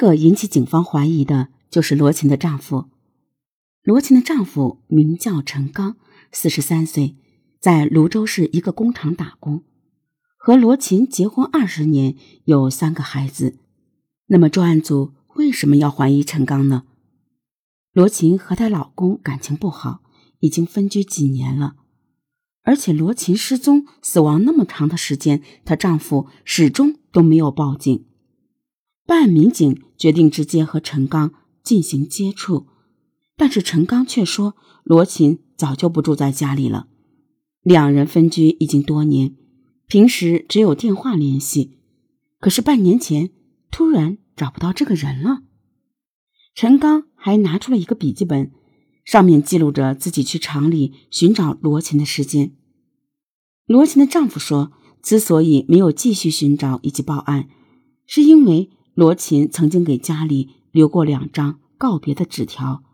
个引起警方怀疑的就是罗琴的丈夫。罗琴的丈夫名叫陈刚，四十三岁，在泸州市一个工厂打工，和罗琴结婚二十年，有三个孩子。那么专案组为什么要怀疑陈刚呢？罗琴和她老公感情不好，已经分居几年了。而且罗琴失踪、死亡那么长的时间，她丈夫始终都没有报警。办案民警决定直接和陈刚进行接触，但是陈刚却说罗琴早就不住在家里了，两人分居已经多年，平时只有电话联系。可是半年前突然找不到这个人了。陈刚还拿出了一个笔记本，上面记录着自己去厂里寻找罗琴的时间。罗琴的丈夫说，之所以没有继续寻找以及报案，是因为。罗琴曾经给家里留过两张告别的纸条。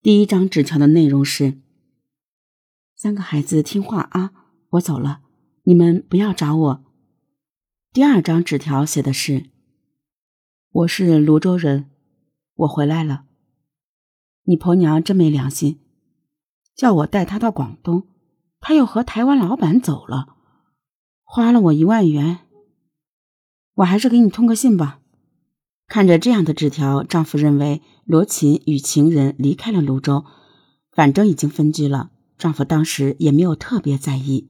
第一张纸条的内容是：“三个孩子听话啊，我走了，你们不要找我。”第二张纸条写的是：“我是泸州人，我回来了。你婆娘真没良心，叫我带她到广东，她又和台湾老板走了，花了我一万元。”我还是给你通个信吧。看着这样的纸条，丈夫认为罗琴与情人离开了泸州，反正已经分居了。丈夫当时也没有特别在意。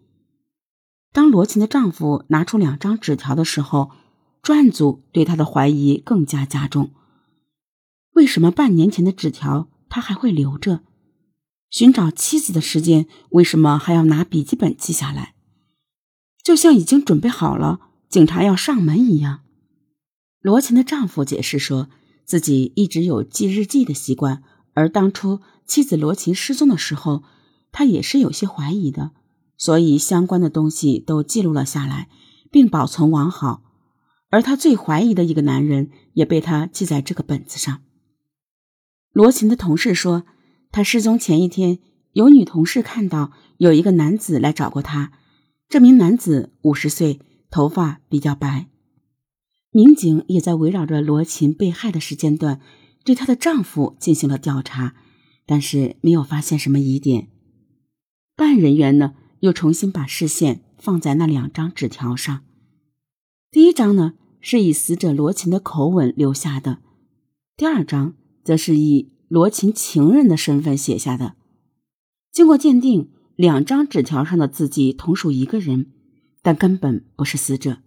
当罗琴的丈夫拿出两张纸条的时候，专案组对他的怀疑更加加重。为什么半年前的纸条他还会留着？寻找妻子的时间为什么还要拿笔记本记下来？就像已经准备好了。警察要上门一样，罗琴的丈夫解释说，自己一直有记日记的习惯，而当初妻子罗琴失踪的时候，他也是有些怀疑的，所以相关的东西都记录了下来，并保存完好。而他最怀疑的一个男人也被他记在这个本子上。罗琴的同事说，他失踪前一天，有女同事看到有一个男子来找过他，这名男子五十岁。头发比较白，民警也在围绕着罗琴被害的时间段，对她的丈夫进行了调查，但是没有发现什么疑点。办案人员呢，又重新把视线放在那两张纸条上。第一张呢，是以死者罗琴的口吻留下的；第二张则是以罗琴情人的身份写下的。经过鉴定，两张纸条上的字迹同属一个人。但根本不是死者。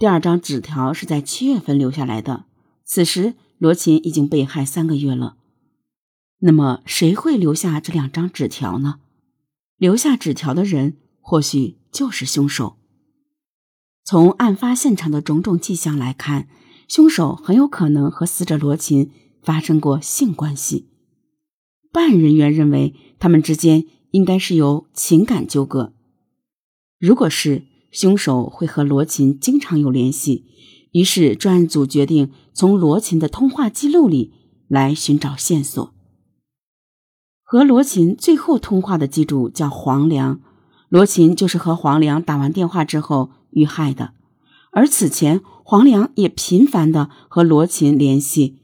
第二张纸条是在七月份留下来的，此时罗琴已经被害三个月了。那么，谁会留下这两张纸条呢？留下纸条的人或许就是凶手。从案发现场的种种迹象来看，凶手很有可能和死者罗琴发生过性关系。办案人员认为，他们之间应该是有情感纠葛。如果是凶手会和罗琴经常有联系，于是专案组决定从罗琴的通话记录里来寻找线索。和罗琴最后通话的机主叫黄良，罗琴就是和黄良打完电话之后遇害的。而此前黄良也频繁的和罗琴联系，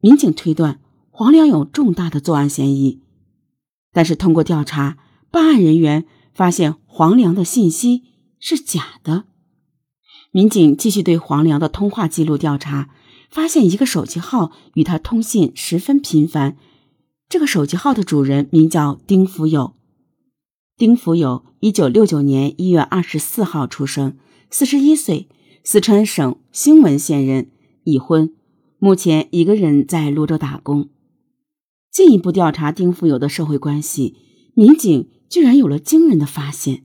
民警推断黄良有重大的作案嫌疑。但是通过调查，办案人员。发现黄良的信息是假的，民警继续对黄良的通话记录调查，发现一个手机号与他通信十分频繁。这个手机号的主人名叫丁福友。丁福友，一九六九年一月二十四号出生，四十一岁，四川省兴文县人，已婚，目前一个人在泸州打工。进一步调查丁福友的社会关系，民警。居然有了惊人的发现。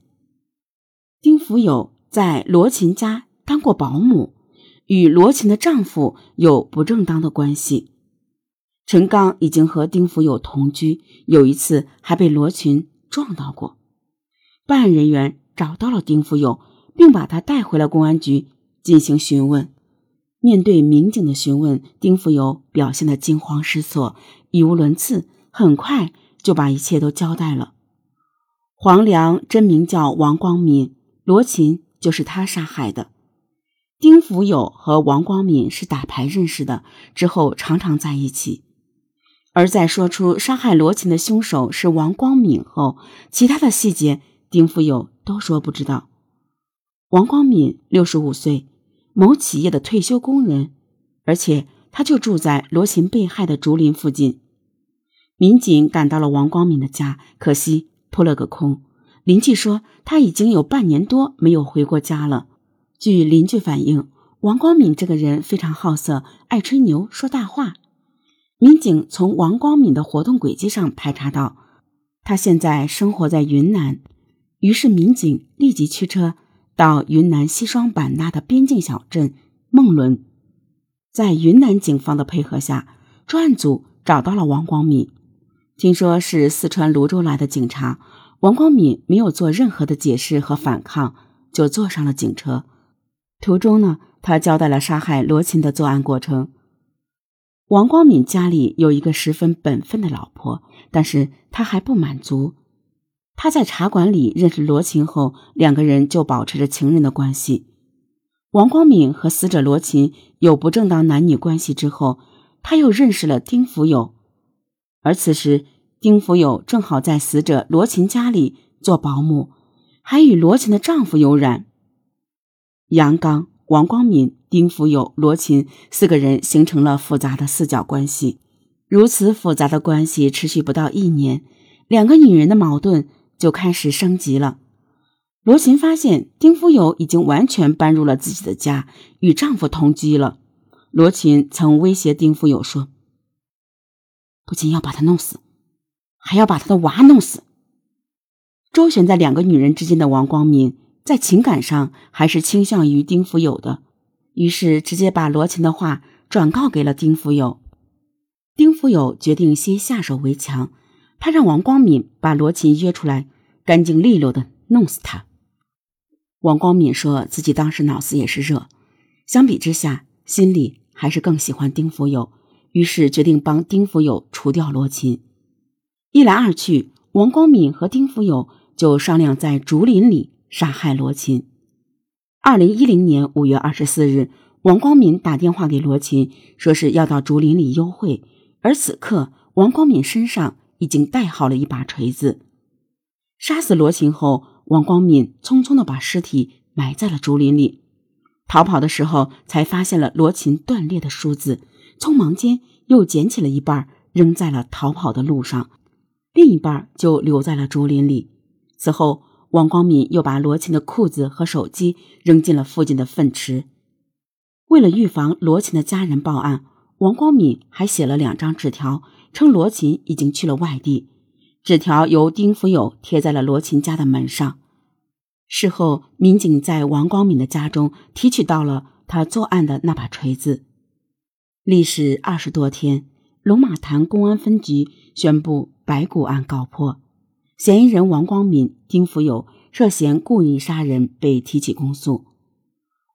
丁福友在罗琴家当过保姆，与罗琴的丈夫有不正当的关系。陈刚已经和丁福友同居，有一次还被罗琴撞到过。办案人员找到了丁福友，并把他带回了公安局进行询问。面对民警的询问，丁福友表现的惊慌失措、语无伦次，很快就把一切都交代了。黄良真名叫王光敏，罗琴就是他杀害的。丁福友和王光敏是打牌认识的，之后常常在一起。而在说出杀害罗琴的凶手是王光敏后，其他的细节丁福友都说不知道。王光敏六十五岁，某企业的退休工人，而且他就住在罗琴被害的竹林附近。民警赶到了王光敏的家，可惜扑了个空。邻居说他已经有半年多没有回过家了。据邻居反映，王光敏这个人非常好色，爱吹牛，说大话。民警从王光敏的活动轨迹上排查到，他现在生活在云南。于是，民警立即驱车到云南西双版纳的边境小镇孟伦。在云南警方的配合下，专案组找到了王光敏。听说是四川泸州来的警察，王光敏没有做任何的解释和反抗，就坐上了警车。途中呢，他交代了杀害罗琴的作案过程。王光敏家里有一个十分本分的老婆，但是他还不满足。他在茶馆里认识罗琴后，两个人就保持着情人的关系。王光敏和死者罗琴有不正当男女关系之后，他又认识了丁福友。而此时，丁福友正好在死者罗琴家里做保姆，还与罗琴的丈夫有染。杨刚、王光敏、丁福友、罗琴四个人形成了复杂的四角关系。如此复杂的关系持续不到一年，两个女人的矛盾就开始升级了。罗琴发现丁福友已经完全搬入了自己的家，与丈夫同居了。罗琴曾威胁丁福友说。不仅要把他弄死，还要把他的娃弄死。周旋在两个女人之间的王光敏，在情感上还是倾向于丁福友的，于是直接把罗琴的话转告给了丁福友。丁福友决定先下手为强，他让王光敏把罗琴约出来，干净利落的弄死他。王光敏说自己当时脑子也是热，相比之下，心里还是更喜欢丁福友。于是决定帮丁福友除掉罗琴。一来二去，王光敏和丁福友就商量在竹林里杀害罗琴。二零一零年五月二十四日，王光敏打电话给罗琴，说是要到竹林里幽会。而此刻，王光敏身上已经带好了一把锤子。杀死罗琴后，王光敏匆匆的把尸体埋在了竹林里。逃跑的时候，才发现了罗琴断裂的梳子。匆忙间又捡起了一半，扔在了逃跑的路上，另一半就留在了竹林里。此后，王光敏又把罗琴的裤子和手机扔进了附近的粪池。为了预防罗琴的家人报案，王光敏还写了两张纸条，称罗琴已经去了外地。纸条由丁福友贴在了罗琴家的门上。事后，民警在王光敏的家中提取到了他作案的那把锤子。历时二十多天，龙马潭公安分局宣布白骨案告破，嫌疑人王光敏、丁福友涉嫌故意杀人被提起公诉。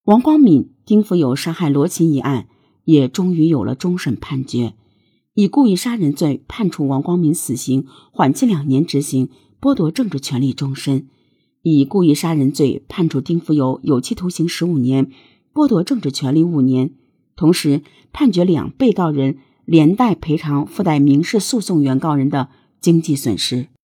王光敏、丁福友杀害罗琴一案也终于有了终审判决，以故意杀人罪判处王光敏死刑，缓期两年执行，剥夺政治权利终身；以故意杀人罪判处丁福友有期徒刑十五年，剥夺政治权利五年。同时判决两被告人连带赔偿附带民事诉讼原告人的经济损失。